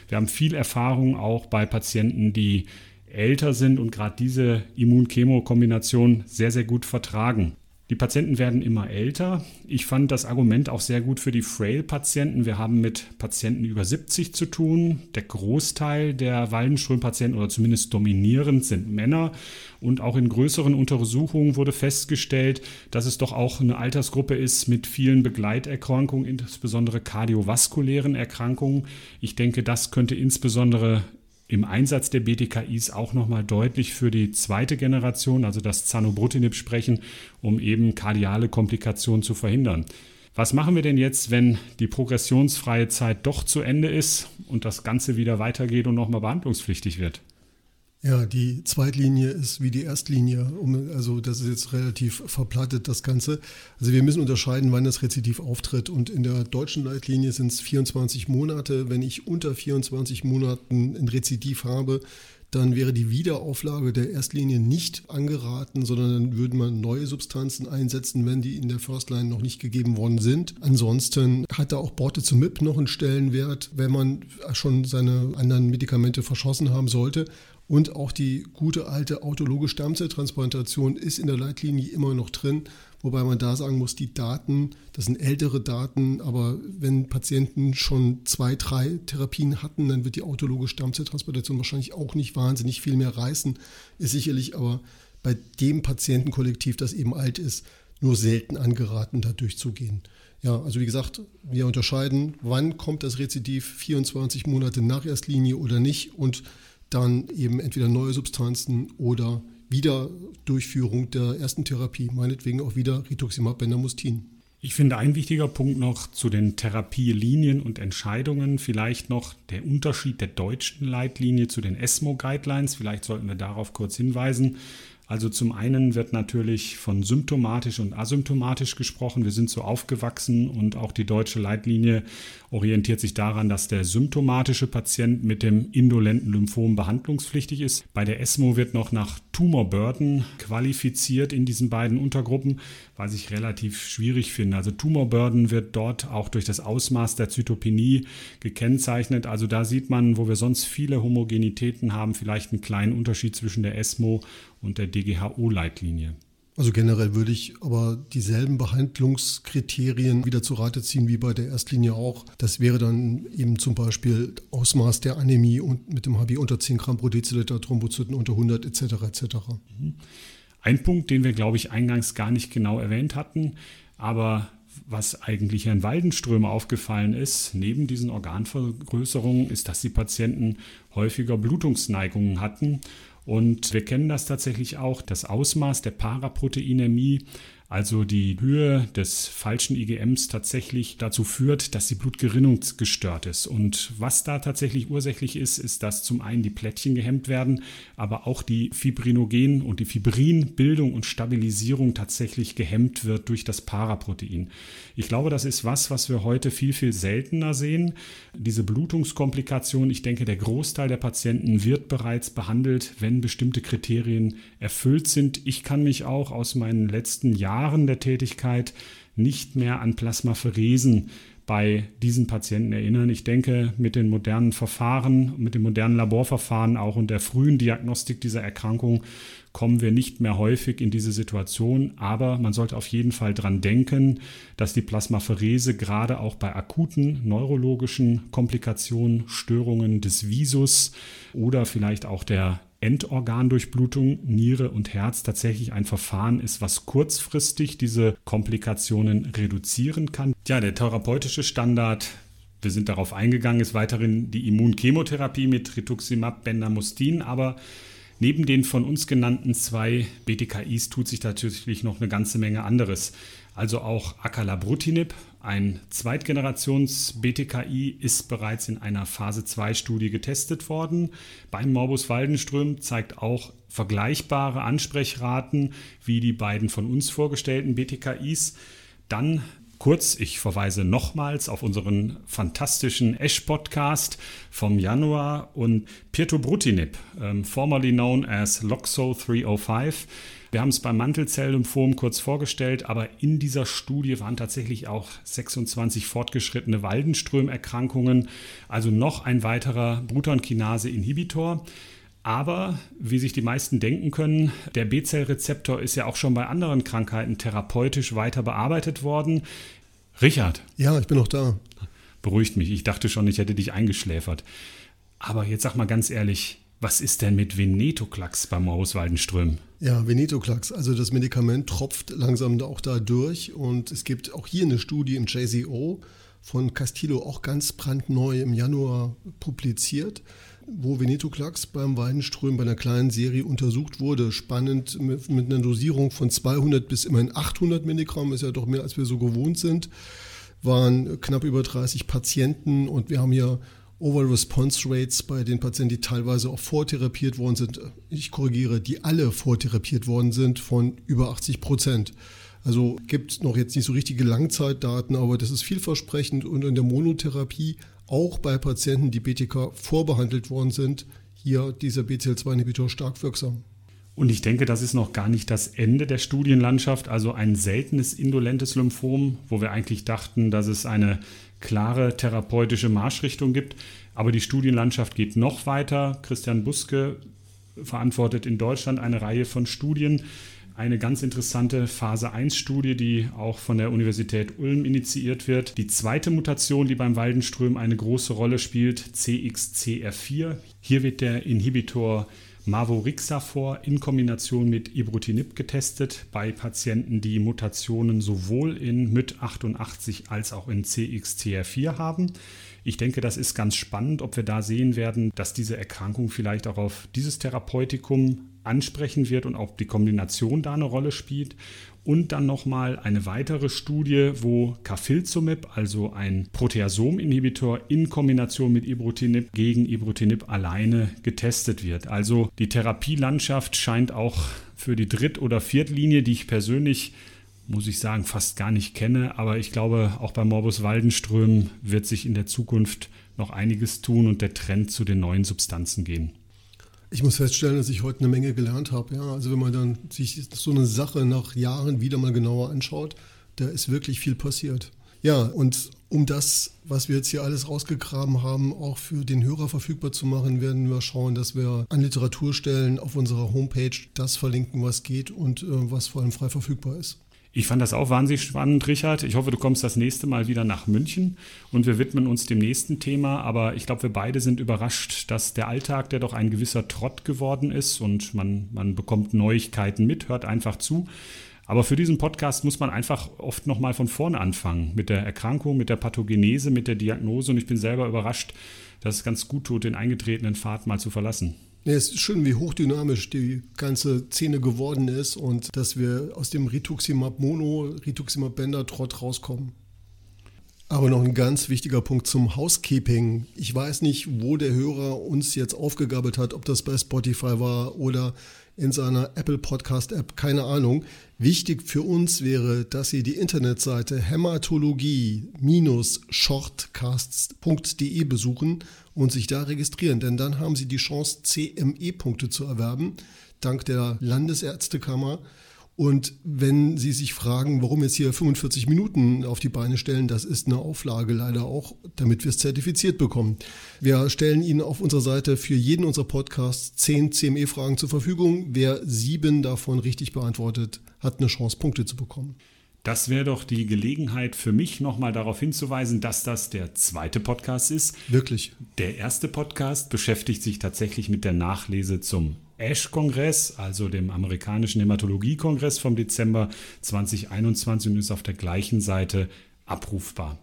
Wir haben viel Erfahrung auch bei Patienten, die älter sind und gerade diese Immun-Chemo-Kombination sehr, sehr gut vertragen. Die Patienten werden immer älter. Ich fand das Argument auch sehr gut für die Frail-Patienten. Wir haben mit Patienten über 70 zu tun. Der Großteil der Waldenström-Patienten oder zumindest dominierend sind Männer. Und auch in größeren Untersuchungen wurde festgestellt, dass es doch auch eine Altersgruppe ist mit vielen Begleiterkrankungen, insbesondere kardiovaskulären Erkrankungen. Ich denke, das könnte insbesondere im Einsatz der BTKIs auch nochmal deutlich für die zweite Generation, also das Zanobrutinib, sprechen, um eben kardiale Komplikationen zu verhindern. Was machen wir denn jetzt, wenn die progressionsfreie Zeit doch zu Ende ist und das Ganze wieder weitergeht und nochmal behandlungspflichtig wird? Ja, die Zweitlinie ist wie die Erstlinie. Also das ist jetzt relativ verplattet, das Ganze. Also wir müssen unterscheiden, wann das Rezidiv auftritt. Und in der deutschen Leitlinie sind es 24 Monate. Wenn ich unter 24 Monaten ein Rezidiv habe, dann wäre die Wiederauflage der Erstlinie nicht angeraten, sondern dann würde man neue Substanzen einsetzen, wenn die in der Firstline noch nicht gegeben worden sind. Ansonsten hat da auch Borte zum MIP noch einen Stellenwert, wenn man schon seine anderen Medikamente verschossen haben sollte. Und auch die gute alte autologe Stammzelltransplantation ist in der Leitlinie immer noch drin, wobei man da sagen muss, die Daten, das sind ältere Daten, aber wenn Patienten schon zwei, drei Therapien hatten, dann wird die autologe Stammzelltransplantation wahrscheinlich auch nicht wahnsinnig viel mehr reißen, ist sicherlich aber bei dem Patientenkollektiv, das eben alt ist, nur selten angeraten, da durchzugehen. Ja, also wie gesagt, wir unterscheiden, wann kommt das Rezidiv, 24 Monate nach Erstlinie oder nicht und dann eben entweder neue Substanzen oder wieder Durchführung der ersten Therapie, meinetwegen auch wieder Rituximab Bendamustin. Ich finde ein wichtiger Punkt noch zu den Therapielinien und Entscheidungen, vielleicht noch der Unterschied der deutschen Leitlinie zu den ESMO-Guidelines. Vielleicht sollten wir darauf kurz hinweisen. Also zum einen wird natürlich von symptomatisch und asymptomatisch gesprochen. Wir sind so aufgewachsen und auch die deutsche Leitlinie orientiert sich daran, dass der symptomatische Patient mit dem indolenten Lymphom behandlungspflichtig ist. Bei der ESMO wird noch nach Tumor Burden qualifiziert in diesen beiden Untergruppen, was ich relativ schwierig finde. Also Tumor Burden wird dort auch durch das Ausmaß der Zytopenie gekennzeichnet. Also da sieht man, wo wir sonst viele Homogenitäten haben, vielleicht einen kleinen Unterschied zwischen der ESMO und der DGHO-Leitlinie. Also generell würde ich aber dieselben Behandlungskriterien wieder zu Rate ziehen wie bei der Erstlinie auch. Das wäre dann eben zum Beispiel Ausmaß der Anämie und mit dem HB unter 10 Gramm pro Deziliter, Thrombozyten unter 100 etc. etc. Ein Punkt, den wir, glaube ich, eingangs gar nicht genau erwähnt hatten, aber was eigentlich Herrn Waldenströmer aufgefallen ist, neben diesen Organvergrößerungen, ist, dass die Patienten häufiger Blutungsneigungen hatten und wir kennen das tatsächlich auch, das Ausmaß der Paraproteinämie also die Höhe des falschen IgMs tatsächlich dazu führt, dass die Blutgerinnung gestört ist. Und was da tatsächlich ursächlich ist, ist, dass zum einen die Plättchen gehemmt werden, aber auch die Fibrinogen- und die Fibrinbildung und Stabilisierung tatsächlich gehemmt wird durch das Paraprotein. Ich glaube, das ist was, was wir heute viel, viel seltener sehen. Diese Blutungskomplikation, ich denke, der Großteil der Patienten wird bereits behandelt, wenn bestimmte Kriterien erfüllt sind. Ich kann mich auch aus meinen letzten Jahren Jahren der Tätigkeit nicht mehr an Plasmapheresen bei diesen Patienten erinnern. Ich denke, mit den modernen Verfahren, mit den modernen Laborverfahren auch und der frühen Diagnostik dieser Erkrankung kommen wir nicht mehr häufig in diese Situation. Aber man sollte auf jeden Fall dran denken, dass die Plasmapherese gerade auch bei akuten neurologischen Komplikationen, Störungen des Visus oder vielleicht auch der Endorgandurchblutung, Niere und Herz tatsächlich ein Verfahren ist, was kurzfristig diese Komplikationen reduzieren kann. Ja, der therapeutische Standard wir sind darauf eingegangen, ist weiterhin die Immunchemotherapie mit Rituximab Bendamustin, aber neben den von uns genannten zwei BTKIs tut sich natürlich noch eine ganze Menge anderes. Also auch Acalabrutinib, ein Zweitgenerations-BTKI, ist bereits in einer Phase 2-Studie getestet worden. Beim Morbus Waldenström zeigt auch vergleichbare Ansprechraten wie die beiden von uns vorgestellten BTKIs. Dann kurz, ich verweise nochmals auf unseren fantastischen Esch-Podcast vom Januar und Pirtobrutinib, ähm, formerly known as Loxo 305 wir haben es beim Mantelzelllymphom kurz vorgestellt, aber in dieser Studie waren tatsächlich auch 26 fortgeschrittene Waldenströmerkrankungen, also noch ein weiterer Brutonkinase-Inhibitor. Aber wie sich die meisten denken können, der B-Zell-Rezeptor ist ja auch schon bei anderen Krankheiten therapeutisch weiter bearbeitet worden. Richard. Ja, ich bin noch da. Beruhigt mich. Ich dachte schon, ich hätte dich eingeschläfert. Aber jetzt sag mal ganz ehrlich, was ist denn mit Venetoclax bei Morbus Waldenström? Ja, Venetoclax, also das Medikament tropft langsam auch da durch und es gibt auch hier eine Studie im JCO von Castillo, auch ganz brandneu im Januar publiziert, wo Venetoclax beim Weidenström bei einer kleinen Serie untersucht wurde. Spannend mit, mit einer Dosierung von 200 bis immerhin 800 Milligramm, ist ja doch mehr als wir so gewohnt sind, waren knapp über 30 Patienten und wir haben hier Overall Response Rates bei den Patienten, die teilweise auch vortherapiert worden sind, ich korrigiere, die alle vortherapiert worden sind, von über 80 Prozent. Also gibt noch jetzt nicht so richtige Langzeitdaten, aber das ist vielversprechend und in der Monotherapie auch bei Patienten, die BTK vorbehandelt worden sind, hier dieser BCL2-Inhibitor stark wirksam. Und ich denke, das ist noch gar nicht das Ende der Studienlandschaft, also ein seltenes indolentes Lymphom, wo wir eigentlich dachten, dass es eine klare therapeutische Marschrichtung gibt. Aber die Studienlandschaft geht noch weiter. Christian Buske verantwortet in Deutschland eine Reihe von Studien. Eine ganz interessante Phase 1-Studie, die auch von der Universität Ulm initiiert wird. Die zweite Mutation, die beim Waldenström eine große Rolle spielt, CXCR4. Hier wird der Inhibitor Mavorixafor in Kombination mit Ibrutinib getestet bei Patienten, die Mutationen sowohl in MYT88 als auch in CXCR4 haben. Ich denke, das ist ganz spannend, ob wir da sehen werden, dass diese Erkrankung vielleicht auch auf dieses Therapeutikum ansprechen wird und ob die Kombination da eine Rolle spielt und dann nochmal eine weitere Studie, wo Carfilzomib, also ein Proteasom-Inhibitor in Kombination mit Ibrutinib gegen Ibrutinib alleine getestet wird. Also die Therapielandschaft scheint auch für die Dritt- oder Viertlinie, die ich persönlich muss ich sagen, fast gar nicht kenne. Aber ich glaube, auch bei Morbus Waldenström wird sich in der Zukunft noch einiges tun und der Trend zu den neuen Substanzen gehen. Ich muss feststellen, dass ich heute eine Menge gelernt habe. Ja, also wenn man dann sich so eine Sache nach Jahren wieder mal genauer anschaut, da ist wirklich viel passiert. Ja, und um das, was wir jetzt hier alles rausgegraben haben, auch für den Hörer verfügbar zu machen, werden wir schauen, dass wir an Literaturstellen auf unserer Homepage das verlinken, was geht und äh, was vor allem frei verfügbar ist. Ich fand das auch wahnsinnig spannend, Richard. Ich hoffe, du kommst das nächste Mal wieder nach München und wir widmen uns dem nächsten Thema. Aber ich glaube, wir beide sind überrascht, dass der Alltag, der doch ein gewisser Trott geworden ist und man, man bekommt Neuigkeiten mit, hört einfach zu. Aber für diesen Podcast muss man einfach oft nochmal von vorne anfangen. Mit der Erkrankung, mit der Pathogenese, mit der Diagnose. Und ich bin selber überrascht, dass es ganz gut tut, den eingetretenen Pfad mal zu verlassen. Ja, es ist schön, wie hochdynamisch die ganze Szene geworden ist und dass wir aus dem Rituximab Mono, Rituximab Bender Trott rauskommen. Aber noch ein ganz wichtiger Punkt zum Housekeeping. Ich weiß nicht, wo der Hörer uns jetzt aufgegabelt hat, ob das bei Spotify war oder in seiner Apple Podcast App, keine Ahnung. Wichtig für uns wäre, dass Sie die Internetseite hämatologie-shortcasts.de besuchen und sich da registrieren, denn dann haben Sie die Chance, CME-Punkte zu erwerben, dank der Landesärztekammer. Und wenn Sie sich fragen, warum jetzt hier 45 Minuten auf die Beine stellen, das ist eine Auflage leider auch, damit wir es zertifiziert bekommen. Wir stellen Ihnen auf unserer Seite für jeden unserer Podcasts zehn CME-Fragen zur Verfügung. Wer sieben davon richtig beantwortet, hat eine Chance, Punkte zu bekommen. Das wäre doch die Gelegenheit für mich, nochmal darauf hinzuweisen, dass das der zweite Podcast ist. Wirklich. Der erste Podcast beschäftigt sich tatsächlich mit der Nachlese zum ASH-Kongress, also dem amerikanischen Hämatologie-Kongress vom Dezember 2021 und ist auf der gleichen Seite abrufbar.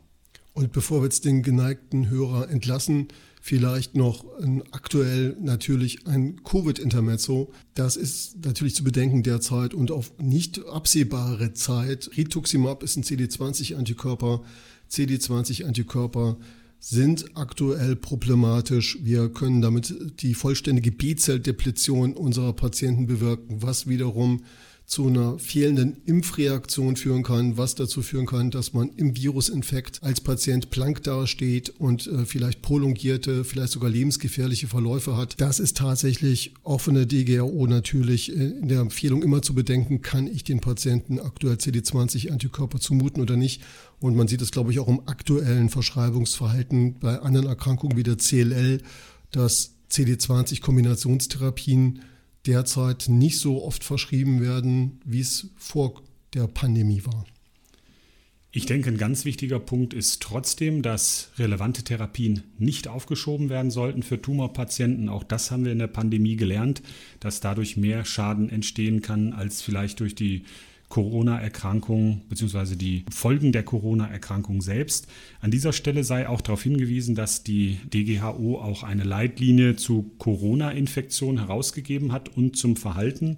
Und bevor wir jetzt den geneigten Hörer entlassen, vielleicht noch aktuell natürlich ein Covid-Intermezzo. Das ist natürlich zu bedenken derzeit und auf nicht absehbare Zeit. Rituximab ist ein CD20-Antikörper. CD20-Antikörper sind aktuell problematisch. Wir können damit die vollständige B-Zelldepletion unserer Patienten bewirken, was wiederum zu einer fehlenden Impfreaktion führen kann, was dazu führen kann, dass man im Virusinfekt als Patient blank dasteht und äh, vielleicht prolongierte, vielleicht sogar lebensgefährliche Verläufe hat. Das ist tatsächlich offene DGRO natürlich äh, in der Empfehlung immer zu bedenken, kann ich den Patienten aktuell CD20-Antikörper zumuten oder nicht. Und man sieht es, glaube ich, auch im aktuellen Verschreibungsverhalten bei anderen Erkrankungen wie der CLL, dass CD20-Kombinationstherapien derzeit nicht so oft verschrieben werden, wie es vor der Pandemie war. Ich denke, ein ganz wichtiger Punkt ist trotzdem, dass relevante Therapien nicht aufgeschoben werden sollten für Tumorpatienten. Auch das haben wir in der Pandemie gelernt, dass dadurch mehr Schaden entstehen kann als vielleicht durch die Corona-Erkrankung bzw. die Folgen der Corona-Erkrankung selbst. An dieser Stelle sei auch darauf hingewiesen, dass die DGHO auch eine Leitlinie zu Corona-Infektion herausgegeben hat und zum Verhalten.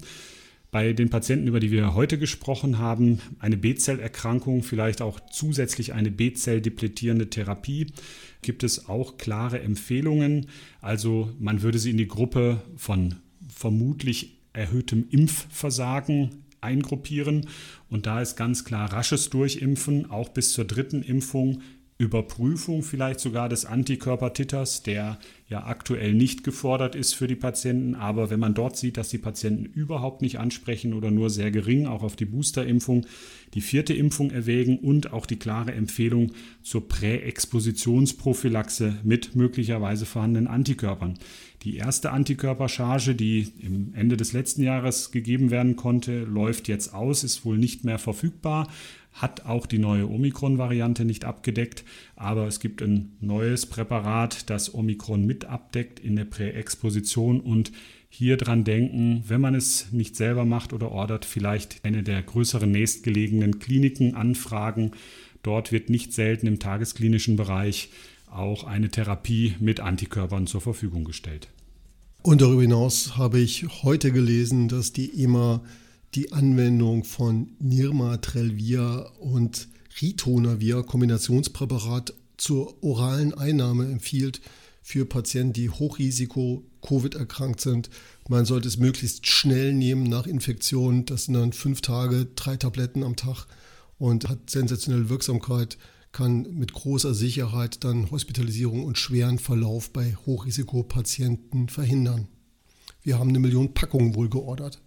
Bei den Patienten, über die wir heute gesprochen haben, eine B-Zellerkrankung, vielleicht auch zusätzlich eine B-Zell-depletierende Therapie, gibt es auch klare Empfehlungen. Also man würde sie in die Gruppe von vermutlich erhöhtem Impfversagen eingruppieren. Und da ist ganz klar rasches Durchimpfen, auch bis zur dritten Impfung, Überprüfung vielleicht sogar des Antikörpertiters, der ja aktuell nicht gefordert ist für die Patienten. Aber wenn man dort sieht, dass die Patienten überhaupt nicht ansprechen oder nur sehr gering, auch auf die Boosterimpfung, die vierte Impfung erwägen und auch die klare Empfehlung zur Präexpositionsprophylaxe mit möglicherweise vorhandenen Antikörpern. Die erste Antikörpercharge, die im Ende des letzten Jahres gegeben werden konnte, läuft jetzt aus, ist wohl nicht mehr verfügbar hat auch die neue Omikron-Variante nicht abgedeckt, aber es gibt ein neues Präparat, das Omikron mit abdeckt in der Präexposition und hier dran denken, wenn man es nicht selber macht oder ordert, vielleicht eine der größeren nächstgelegenen Kliniken anfragen. Dort wird nicht selten im tagesklinischen Bereich auch eine Therapie mit Antikörpern zur Verfügung gestellt. Und darüber hinaus habe ich heute gelesen, dass die EMA die Anwendung von Nirmatrelvir und Ritonavir Kombinationspräparat zur oralen Einnahme empfiehlt für Patienten, die Hochrisiko Covid erkrankt sind. Man sollte es möglichst schnell nehmen nach Infektion. Das sind dann fünf Tage, drei Tabletten am Tag und hat sensationelle Wirksamkeit, kann mit großer Sicherheit dann Hospitalisierung und schweren Verlauf bei Hochrisikopatienten verhindern. Wir haben eine Million Packungen wohl geordert.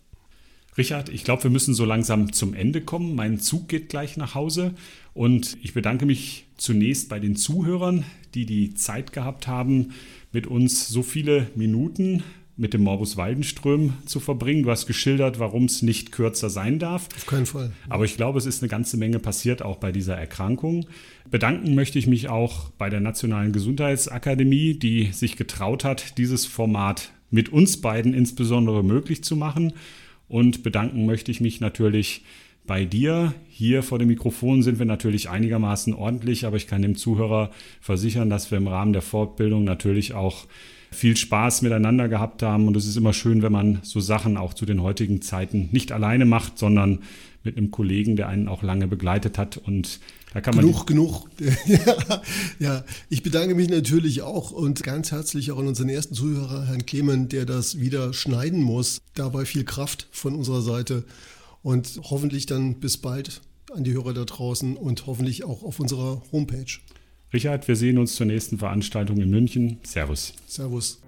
Richard, ich glaube, wir müssen so langsam zum Ende kommen. Mein Zug geht gleich nach Hause und ich bedanke mich zunächst bei den Zuhörern, die die Zeit gehabt haben, mit uns so viele Minuten mit dem Morbus Waldenström zu verbringen. Du hast geschildert, warum es nicht kürzer sein darf. Auf keinen Fall. Aber ich glaube, es ist eine ganze Menge passiert, auch bei dieser Erkrankung. Bedanken möchte ich mich auch bei der Nationalen Gesundheitsakademie, die sich getraut hat, dieses Format mit uns beiden insbesondere möglich zu machen. Und bedanken möchte ich mich natürlich bei dir. Hier vor dem Mikrofon sind wir natürlich einigermaßen ordentlich, aber ich kann dem Zuhörer versichern, dass wir im Rahmen der Fortbildung natürlich auch viel Spaß miteinander gehabt haben. Und es ist immer schön, wenn man so Sachen auch zu den heutigen Zeiten nicht alleine macht, sondern mit einem Kollegen, der einen auch lange begleitet hat. Und da kann man. Genug, genug. ja, ja, ich bedanke mich natürlich auch und ganz herzlich auch an unseren ersten Zuhörer, Herrn Clement, der das wieder schneiden muss. Dabei viel Kraft von unserer Seite. Und hoffentlich dann bis bald an die Hörer da draußen und hoffentlich auch auf unserer Homepage. Richard, wir sehen uns zur nächsten Veranstaltung in München. Servus. Servus.